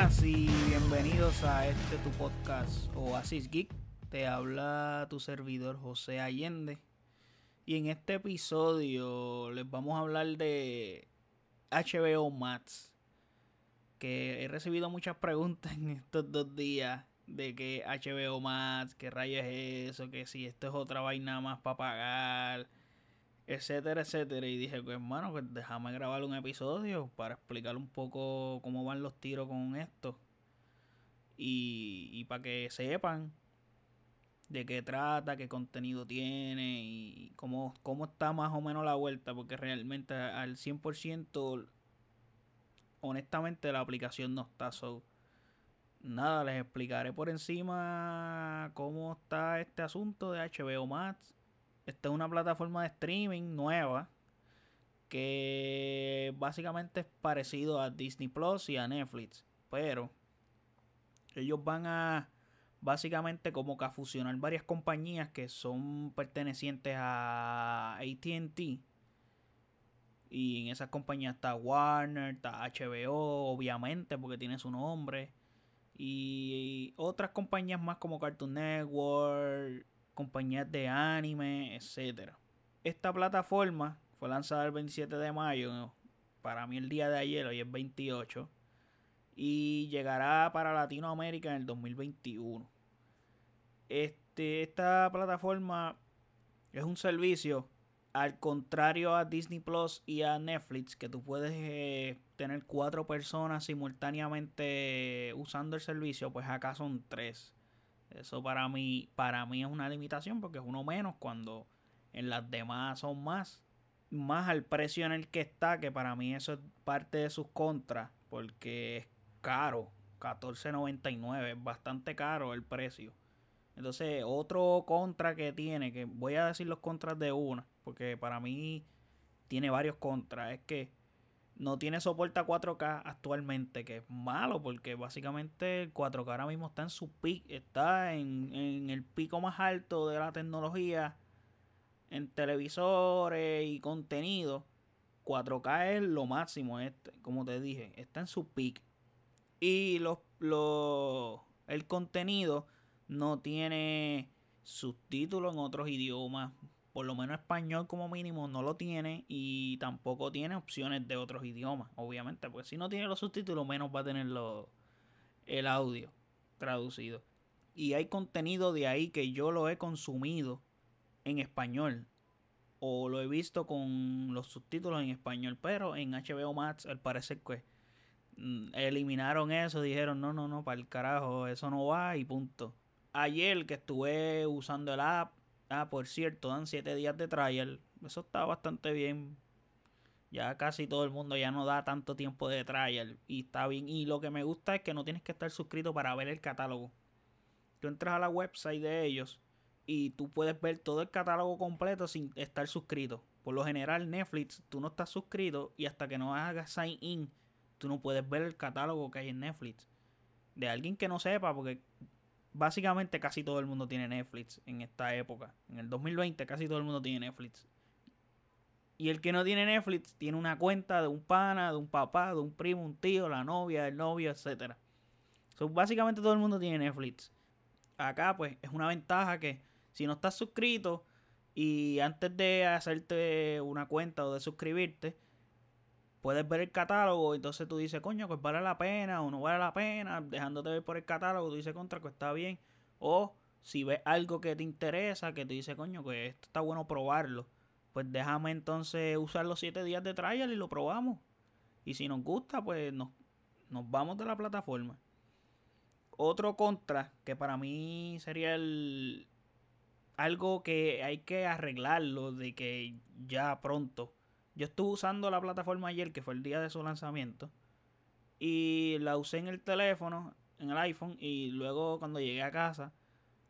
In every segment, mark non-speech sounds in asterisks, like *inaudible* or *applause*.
buenas y bienvenidos a este tu podcast Oasis Geek. Te habla tu servidor José Allende. Y en este episodio les vamos a hablar de HBO Max. Que he recibido muchas preguntas *laughs* en estos dos días de que HBO Max, qué rayos es eso, que si esto es otra vaina más para pagar etcétera, etcétera. Y dije, pues hermano, pues déjame grabar un episodio para explicar un poco cómo van los tiros con esto. Y, y para que sepan de qué trata, qué contenido tiene y cómo, cómo está más o menos la vuelta. Porque realmente al 100%, honestamente, la aplicación no está. So, nada, les explicaré por encima cómo está este asunto de HBO Max esta es una plataforma de streaming nueva que básicamente es parecido a Disney Plus y a Netflix, pero ellos van a básicamente como que a fusionar varias compañías que son pertenecientes a AT&T y en esas compañías está Warner, está HBO, obviamente porque tiene su nombre. Y otras compañías más como Cartoon Network, compañías de anime, etcétera. Esta plataforma fue lanzada el 27 de mayo, para mí el día de ayer, hoy es 28, y llegará para Latinoamérica en el 2021. Este, esta plataforma es un servicio al contrario a Disney Plus y a Netflix, que tú puedes eh, tener cuatro personas simultáneamente usando el servicio, pues acá son tres. Eso para mí, para mí es una limitación porque es uno menos cuando en las demás son más. Más al precio en el que está, que para mí eso es parte de sus contras, porque es caro. 14.99, es bastante caro el precio. Entonces, otro contra que tiene, que voy a decir los contras de una, porque para mí tiene varios contras, es que no tiene soporte a 4K actualmente, que es malo porque básicamente el 4K ahora mismo está en su pico, está en, el pico más alto de la tecnología en televisores y contenido. 4K es lo máximo, este, como te dije, está en su pico. Y los, los, el contenido no tiene subtítulos en otros idiomas por lo menos español como mínimo no lo tiene y tampoco tiene opciones de otros idiomas, obviamente, porque si no tiene los subtítulos menos va a tener el audio traducido. Y hay contenido de ahí que yo lo he consumido en español o lo he visto con los subtítulos en español, pero en HBO Max al parecer que mm, eliminaron eso, dijeron no, no, no, para el carajo, eso no va y punto. Ayer que estuve usando el app Ah, por cierto, dan 7 días de trial. Eso está bastante bien. Ya casi todo el mundo ya no da tanto tiempo de trial. Y está bien. Y lo que me gusta es que no tienes que estar suscrito para ver el catálogo. Tú entras a la website de ellos y tú puedes ver todo el catálogo completo sin estar suscrito. Por lo general, Netflix, tú no estás suscrito y hasta que no hagas sign in, tú no puedes ver el catálogo que hay en Netflix. De alguien que no sepa, porque básicamente casi todo el mundo tiene Netflix en esta época. En el 2020 casi todo el mundo tiene Netflix. Y el que no tiene Netflix tiene una cuenta de un pana, de un papá, de un primo, un tío, la novia, el novio, etc. So, básicamente todo el mundo tiene Netflix. Acá pues es una ventaja que si no estás suscrito y antes de hacerte una cuenta o de suscribirte, puedes ver el catálogo, entonces tú dices, coño, pues vale la pena o no vale la pena, dejándote ver por el catálogo, tú dices, contra, que está bien. O si ves algo que te interesa, que tú dices, coño, que esto está bueno probarlo, pues déjame entonces usar los 7 días de trial y lo probamos. Y si nos gusta, pues nos, nos vamos de la plataforma. Otro contra, que para mí sería el algo que hay que arreglarlo de que ya pronto yo estuve usando la plataforma ayer, que fue el día de su lanzamiento, y la usé en el teléfono, en el iPhone, y luego cuando llegué a casa,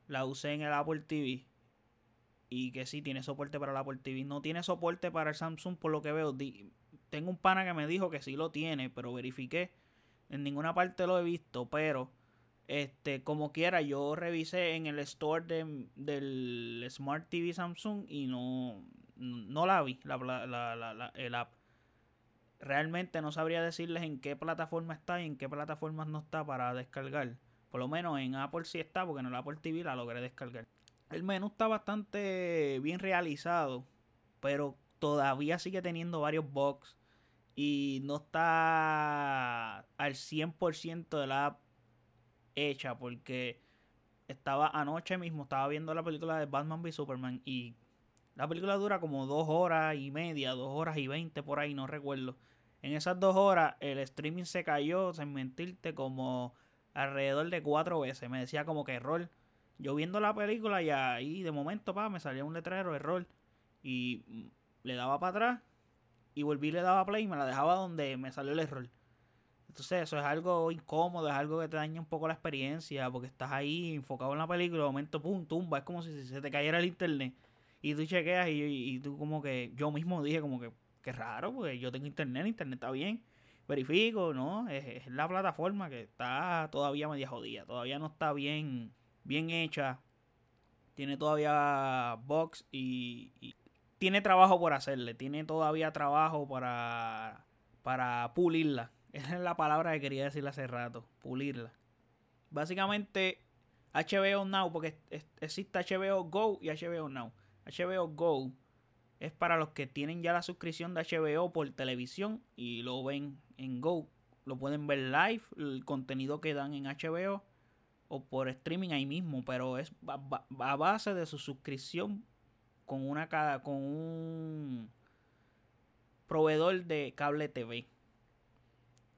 la usé en el Apple TV. Y que sí tiene soporte para el Apple TV. No tiene soporte para el Samsung, por lo que veo. Tengo un pana que me dijo que sí lo tiene, pero verifiqué. En ninguna parte lo he visto, pero este, como quiera, yo revisé en el store del Smart TV Samsung y no, no la vi, la, la, la, el app. realmente no sabría decirles en qué plataforma está y en qué plataformas no está para descargar. Por lo menos en Apple sí está, porque en el Apple TV la logré descargar. El menú está bastante bien realizado, pero todavía sigue teniendo varios bugs y no está al 100% de la app hecha porque estaba anoche mismo, estaba viendo la película de Batman v Superman y la película dura como dos horas y media, dos horas y veinte por ahí, no recuerdo. En esas dos horas el streaming se cayó, sin mentirte, como alrededor de cuatro veces. Me decía como que error. Yo viendo la película y ahí de momento pa, me salía un letrero, error. Y le daba para atrás y volví y le daba play y me la dejaba donde me salió el error. Entonces eso es algo incómodo, es algo que te daña un poco la experiencia porque estás ahí enfocado en la película, de momento pum, tumba, es como si se te cayera el internet y tú chequeas y, y, tú como que yo mismo dije como que qué raro, porque yo tengo internet, internet está bien, verifico, ¿no? Es, la plataforma que está todavía media jodida, todavía no está bien, bien hecha, tiene todavía box y, tiene trabajo por hacerle, tiene todavía trabajo para, para pulirla *laughs* esa es la palabra que quería decir hace rato, pulirla. Básicamente, HBO Now, porque existe HBO Go y HBO Now. HBO Go es para los que tienen ya la suscripción de HBO por televisión y lo ven en Go. Lo pueden ver live, el contenido que dan en HBO o por streaming ahí mismo, pero es a base de su suscripción con una con un proveedor de cable TV.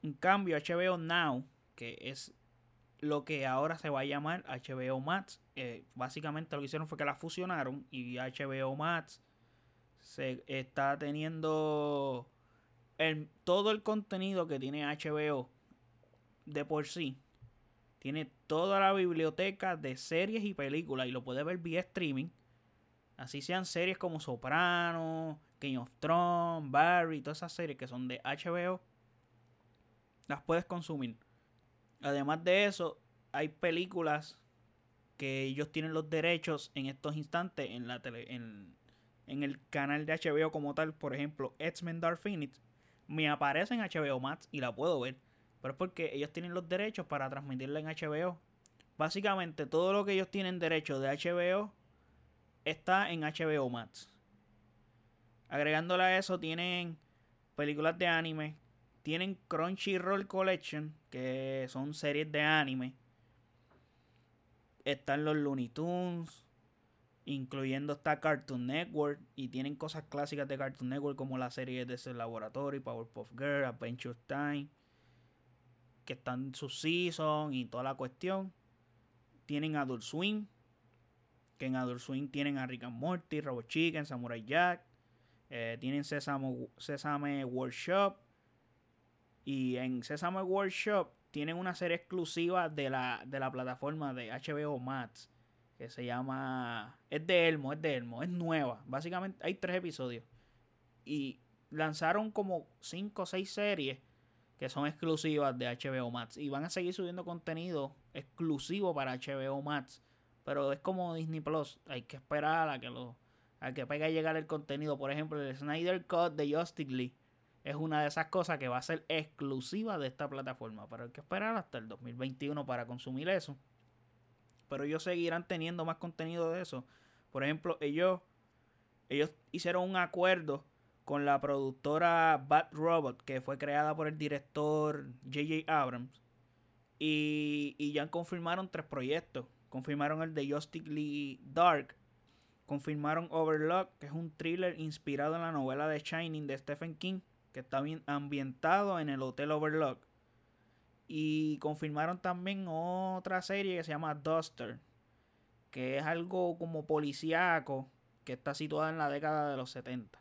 En cambio, HBO Now, que es lo que ahora se va a llamar HBO Max, eh, básicamente lo que hicieron fue que la fusionaron y HBO Max se está teniendo el, todo el contenido que tiene HBO de por sí. Tiene toda la biblioteca de series y películas y lo puede ver vía streaming. Así sean series como Soprano, King of Thrones, Barry, todas esas series que son de HBO las puedes consumir. Además de eso, hay películas que ellos tienen los derechos en estos instantes en la tele, en, el canal de HBO como tal, por ejemplo, X-Men Dark Phoenix, me aparece en HBO Max y la puedo ver. Pero es porque ellos tienen los derechos para transmitirla en HBO. Básicamente todo lo que ellos tienen derecho de HBO está en HBO Max. Agregándole a eso tienen películas de anime, tienen Crunchyroll Collection, que son series de anime. Están los Looney Tunes, incluyendo esta Cartoon Network. Y tienen cosas clásicas de Cartoon Network como la serie de ese laboratorio, Powerpuff Girl, Adventure Time. Que están en su season y toda la cuestión. Tienen Adult Swim. Que en Adult Swim tienen a Rick and Morty, Robot Chicken, Samurai Jack. Eh, tienen Sesame, Sesame Workshop y en Sesame Workshop tienen una serie exclusiva de la, de la plataforma de HBO Max. Que se llama. Es de Elmo, es de Elmo, es nueva. Básicamente hay tres episodios. Y lanzaron como cinco o seis series que son exclusivas de HBO Max. Y van a seguir subiendo contenido exclusivo para HBO Max. Pero es como Disney Plus. Hay que esperar a que lo. A que pegue a llegar el contenido. Por ejemplo, el Snyder Cut de Justice League es una de esas cosas que va a ser exclusiva de esta plataforma. Pero hay que esperar hasta el 2021 para consumir eso. Pero ellos seguirán teniendo más contenido de eso. Por ejemplo, ellos, ellos hicieron un acuerdo con la productora Bad Robot, que fue creada por el director J.J. Abrams. Y, y ya confirmaron tres proyectos. Confirmaron el de Justice League Dark. Confirmaron Overlock, que es un thriller inspirado en la novela de Shining de Stephen King que está bien ambientado en el Hotel Overlook. Y confirmaron también otra serie que se llama Duster, que es algo como policíaco, que está situada en la década de los 70.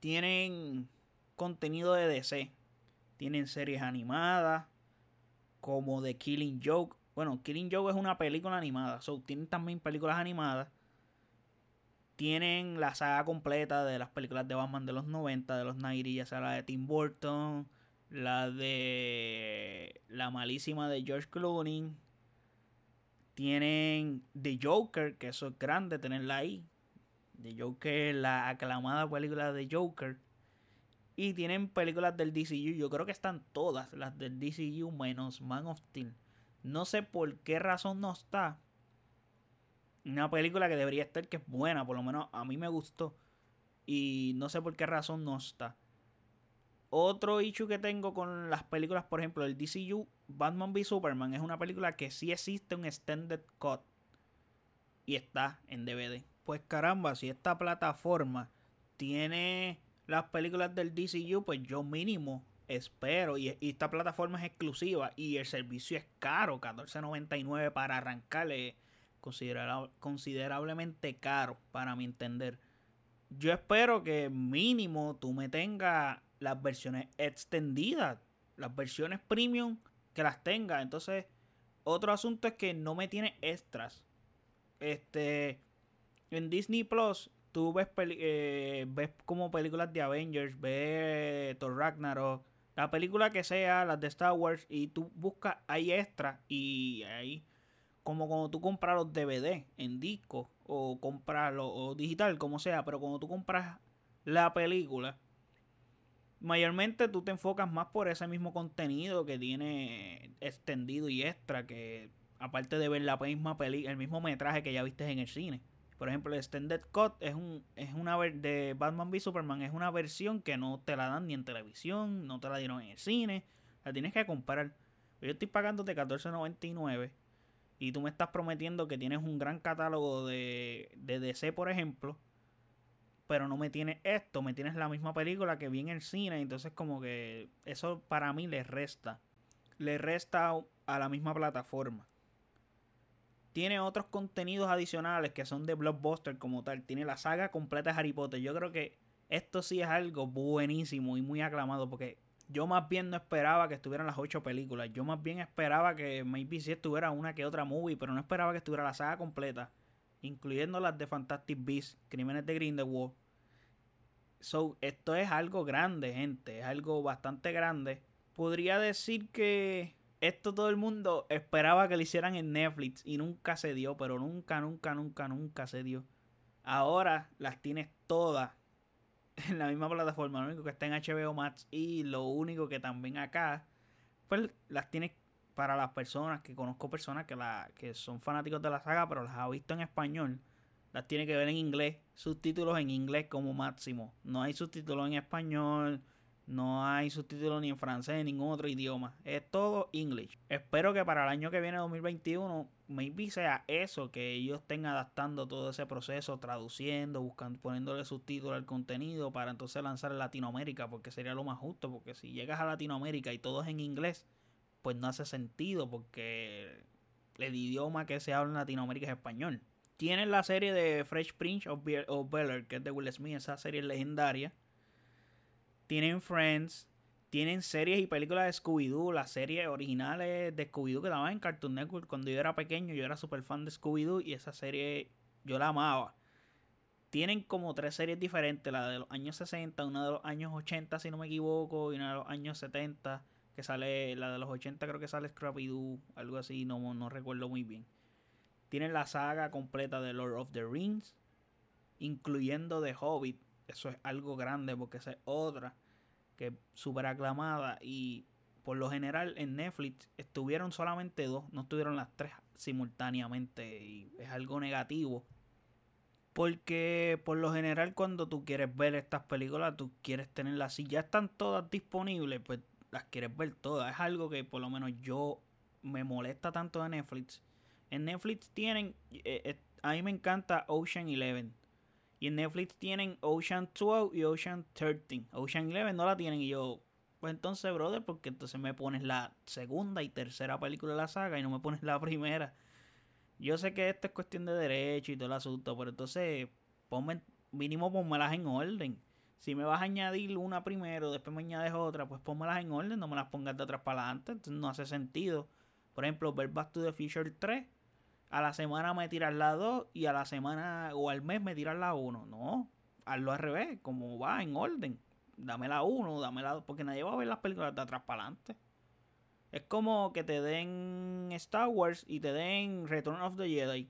Tienen contenido de DC, tienen series animadas, como The Killing Joke. Bueno, Killing Joke es una película animada, so, tienen también películas animadas tienen la saga completa de las películas de Batman de los 90, de los 90, ya sea la de Tim Burton, la de la malísima de George Clooney. Tienen The Joker, que eso es grande tenerla ahí. The Joker, la aclamada película de Joker. Y tienen películas del DCU. Yo creo que están todas las del DCU menos Man of Steel. No sé por qué razón no está. Una película que debería estar, que es buena, por lo menos a mí me gustó. Y no sé por qué razón no está. Otro issue que tengo con las películas, por ejemplo, el DCU, Batman v Superman, es una película que sí existe un extended cut. Y está en DVD. Pues caramba, si esta plataforma tiene las películas del DCU, pues yo mínimo espero. Y, esta plataforma es exclusiva y el servicio es caro, 14.99 para arrancarle. Considerablemente caro, para mi entender. Yo espero que mínimo tú me tengas las versiones extendidas, las versiones premium, que las tenga. Entonces, otro asunto es que no me tiene extras. Este, en Disney Plus tú ves, eh, ves como películas de Avengers, ves Thor Ragnarok, la película que sea, las de Star Wars, y tú buscas, hay extras y ahí, como cuando tú compras los DVD en disco o comprarlo o digital, como sea, pero cuando tú compras la película, mayormente tú te enfocas más por ese mismo contenido que tiene extendido y extra, que aparte de ver la misma peli el mismo metraje que ya viste en el cine. Por ejemplo, el Extended Cut es, un, es una de Batman v Superman, es una versión que no te la dan ni en televisión, no te la dieron en el cine, la tienes que comprar. Yo estoy pagándote $14.99 y tú me estás prometiendo que tienes un gran catálogo de, de DC, por ejemplo, pero no me tienes esto, me tienes la misma película que vi en el cine, entonces como que eso para mí le resta, le resta a la misma plataforma tiene otros contenidos adicionales que son de blockbuster como tal. Tiene la saga completa de Harry Potter. Yo creo que esto sí es algo buenísimo y muy aclamado porque yo más bien no esperaba que estuvieran las ocho películas. Yo más bien esperaba que maybe si estuviera una que otra movie, pero no esperaba que estuviera la saga completa, incluyendo las de Fantastic Beasts, Crímenes de Grindelwald. So, esto es algo grande, gente, es algo bastante grande. Podría decir que esto todo el mundo esperaba que lo hicieran en Netflix y nunca se dio, pero nunca, nunca, nunca, nunca se dio. Ahora las tienes todas *laughs* en la misma plataforma, lo único que está en HBO Max y lo único que también acá, pues las tienes para las personas que conozco personas que, la, que son fanáticos de la saga, pero las ha visto en español. Las tiene que ver en inglés, subtítulos en inglés como máximo. No hay subtítulos en español no hay subtítulos ni en francés ni en ningún otro idioma. Es todo English. Espero que para el año que viene, 2021, maybe sea eso, que ellos estén adaptando todo ese proceso, traduciendo, buscando, poniéndole subtítulos al contenido para entonces lanzar en Latinoamérica, porque sería lo más justo, porque si llegas a Latinoamérica y todo es en inglés, pues no hace sentido, porque el idioma que se habla en Latinoamérica es español. Tienen la serie de Fresh Prince of, Bel que es de Will Smith, esa serie legendaria tienen Friends, tienen series y películas de Scooby-Doo, las series originales de Scooby-Doo que daban en Cartoon Network cuando yo era pequeño, yo era súper fan de Scooby-Doo y esa serie yo la amaba. Tienen como tres series diferentes, la de los años 60, una de los años 80 si no me equivoco, y una de los años 70, que sale, la de los 80 creo que sale Scrappy-Doo, algo así, no, no recuerdo muy bien. Tienen la saga completa de Lord of the Rings, incluyendo The Hobbit, eso es algo grande porque esa es otra que es súper aclamada y por lo general en Netflix estuvieron solamente dos, no estuvieron las tres simultáneamente y es algo negativo. Porque por lo general cuando tú quieres ver estas películas, tú quieres tenerlas, si ya están todas disponibles, pues las quieres ver todas. Es algo que por lo menos yo me molesta tanto de Netflix. En Netflix tienen, eh, eh, a mí me encanta Ocean Eleven. Y en Netflix tienen Ocean 12 y Ocean 13. Ocean 11 no la tienen y yo, pues entonces, brother, porque entonces me pones la segunda y tercera película de la saga y no me pones la primera. Yo sé que esto es cuestión de derecho y todo el asunto, pero entonces, ponme, mínimo ponmelas en orden. Si me vas a añadir una primero, después me añades otra, pues pónmelas en orden, no me las pongas de atrás para adelante, entonces no hace sentido. Por ejemplo, ver Back to the Future 3 a la semana me tiras la 2 y a la semana o al mes me tiras la 1. No, hazlo al revés, como va en orden. Dame la 1, dame la 2, porque nadie va a ver las películas de atrás para adelante. Es como que te den Star Wars y te den Return of the Jedi.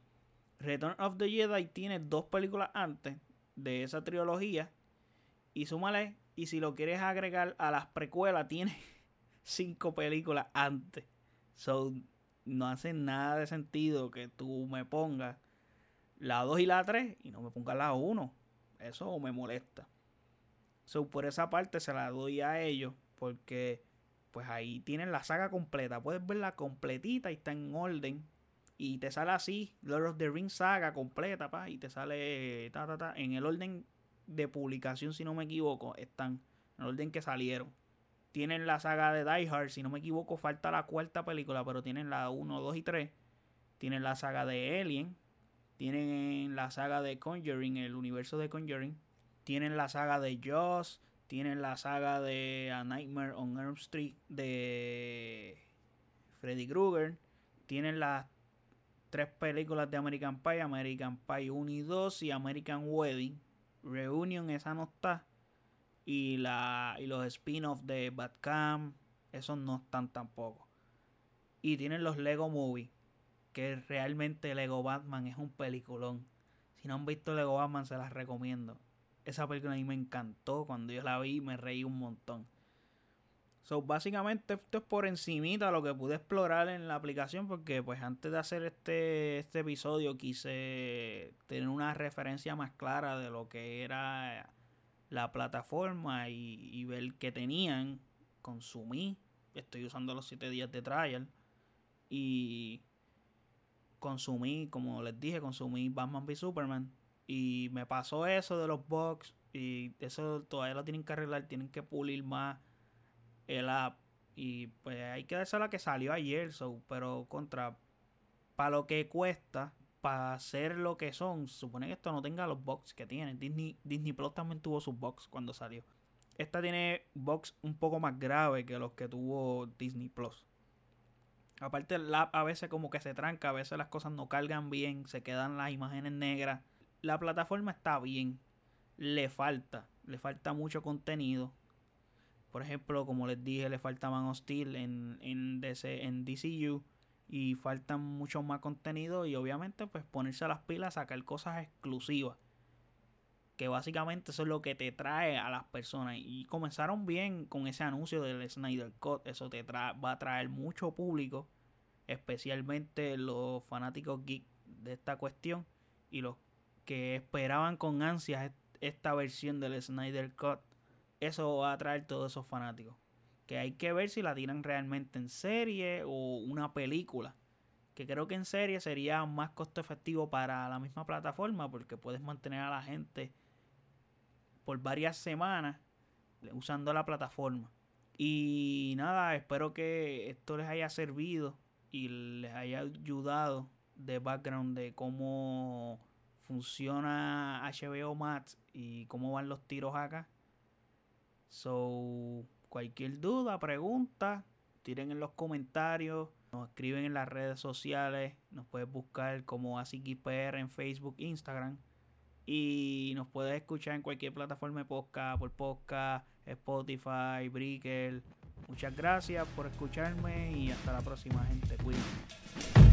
Return of the Jedi tiene dos películas antes de esa trilogía. Y súmale Y si lo quieres agregar a las precuelas, *laughs* tiene cinco películas antes. So, no hace nada de sentido que tú me pongas la 2 y la 3 y no me pongas la 1. Eso me molesta. So, por esa parte se la doy a ellos porque pues ahí tienen la saga completa. Puedes verla completita y está en orden. Y te sale así, Lord of the Rings saga completa, pa, y te sale ta, ta, ta, en el orden de publicación, si no me equivoco, están en el orden que salieron. Tienen la saga de Die Hard, si no me equivoco, falta la cuarta película, pero tienen la 1, 2 y 3. Tienen la saga de Alien. Tienen la saga de Conjuring, el universo de Conjuring. Tienen la saga de Jaws. Tienen la saga de A Nightmare on Elm Street de Freddy Krueger. Tienen las tres películas de American Pie, American Pie 1 y 2 y American Wedding. Reunion, esa no está. Y, la, y los spin-offs de Batcam, esos no están tampoco. Y tienen los Lego Movie, que realmente Lego Batman es un peliculón. Si no han visto Lego Batman, se las recomiendo. Esa película a mí me encantó. Cuando yo la vi, me reí un montón. So, básicamente esto es por encimita lo que pude explorar en la aplicación porque pues antes de hacer este, este episodio quise tener una referencia más clara de lo que era la plataforma y, ver qué tenían. Consumí. Estoy usando los 7 días de trial. Y consumí, como les dije, consumí Batman v Superman. Y me pasó eso de los bugs. Y eso todavía lo tienen que arreglar. Tienen que pulir más el app. Y pues hay que darse la que salió ayer. So, pero contra. Para lo que cuesta. Para hacer lo que son. Supone que esto no tenga los bugs que tiene. Disney, Disney Plus también tuvo sus bugs cuando salió. Esta tiene bugs un poco más graves que los que tuvo Disney Plus. Aparte el app a veces como que se tranca, a veces las cosas no cargan bien, se quedan las imágenes negras la plataforma está bien. Le falta, le falta mucho contenido. Por ejemplo, como les dije, le falta Man of Steel en, en, DC, en DCU. Y falta mucho más contenido. Y obviamente, pues ponerse a las pilas, sacar cosas exclusivas. Que básicamente eso es lo que te trae a las personas. Y comenzaron bien con ese anuncio del Snyder Cut. Eso te va a traer mucho público. Especialmente los fanáticos geek de esta cuestión. Y los que esperaban con ansias esta versión del Snyder Cut, eso va a atraer todos esos fanáticos. Que hay que ver si la tiran realmente en serie o una película. Que creo que en serie sería más costo efectivo para la misma plataforma porque puedes mantener a la gente por varias semanas usando la plataforma. Y nada, espero que esto les haya servido y les haya ayudado de background de cómo funciona HBO Max y cómo van los tiros acá. So, cualquier duda, pregunta, tiren en los comentarios, nos escriben en las redes sociales, nos puedes buscar como AsiKPR en Facebook, Instagram. Y nos puedes escuchar en cualquier plataforma de podcast, por podcast, Spotify, Breaker. Muchas gracias por escucharme y hasta la próxima, gente. Cuídense.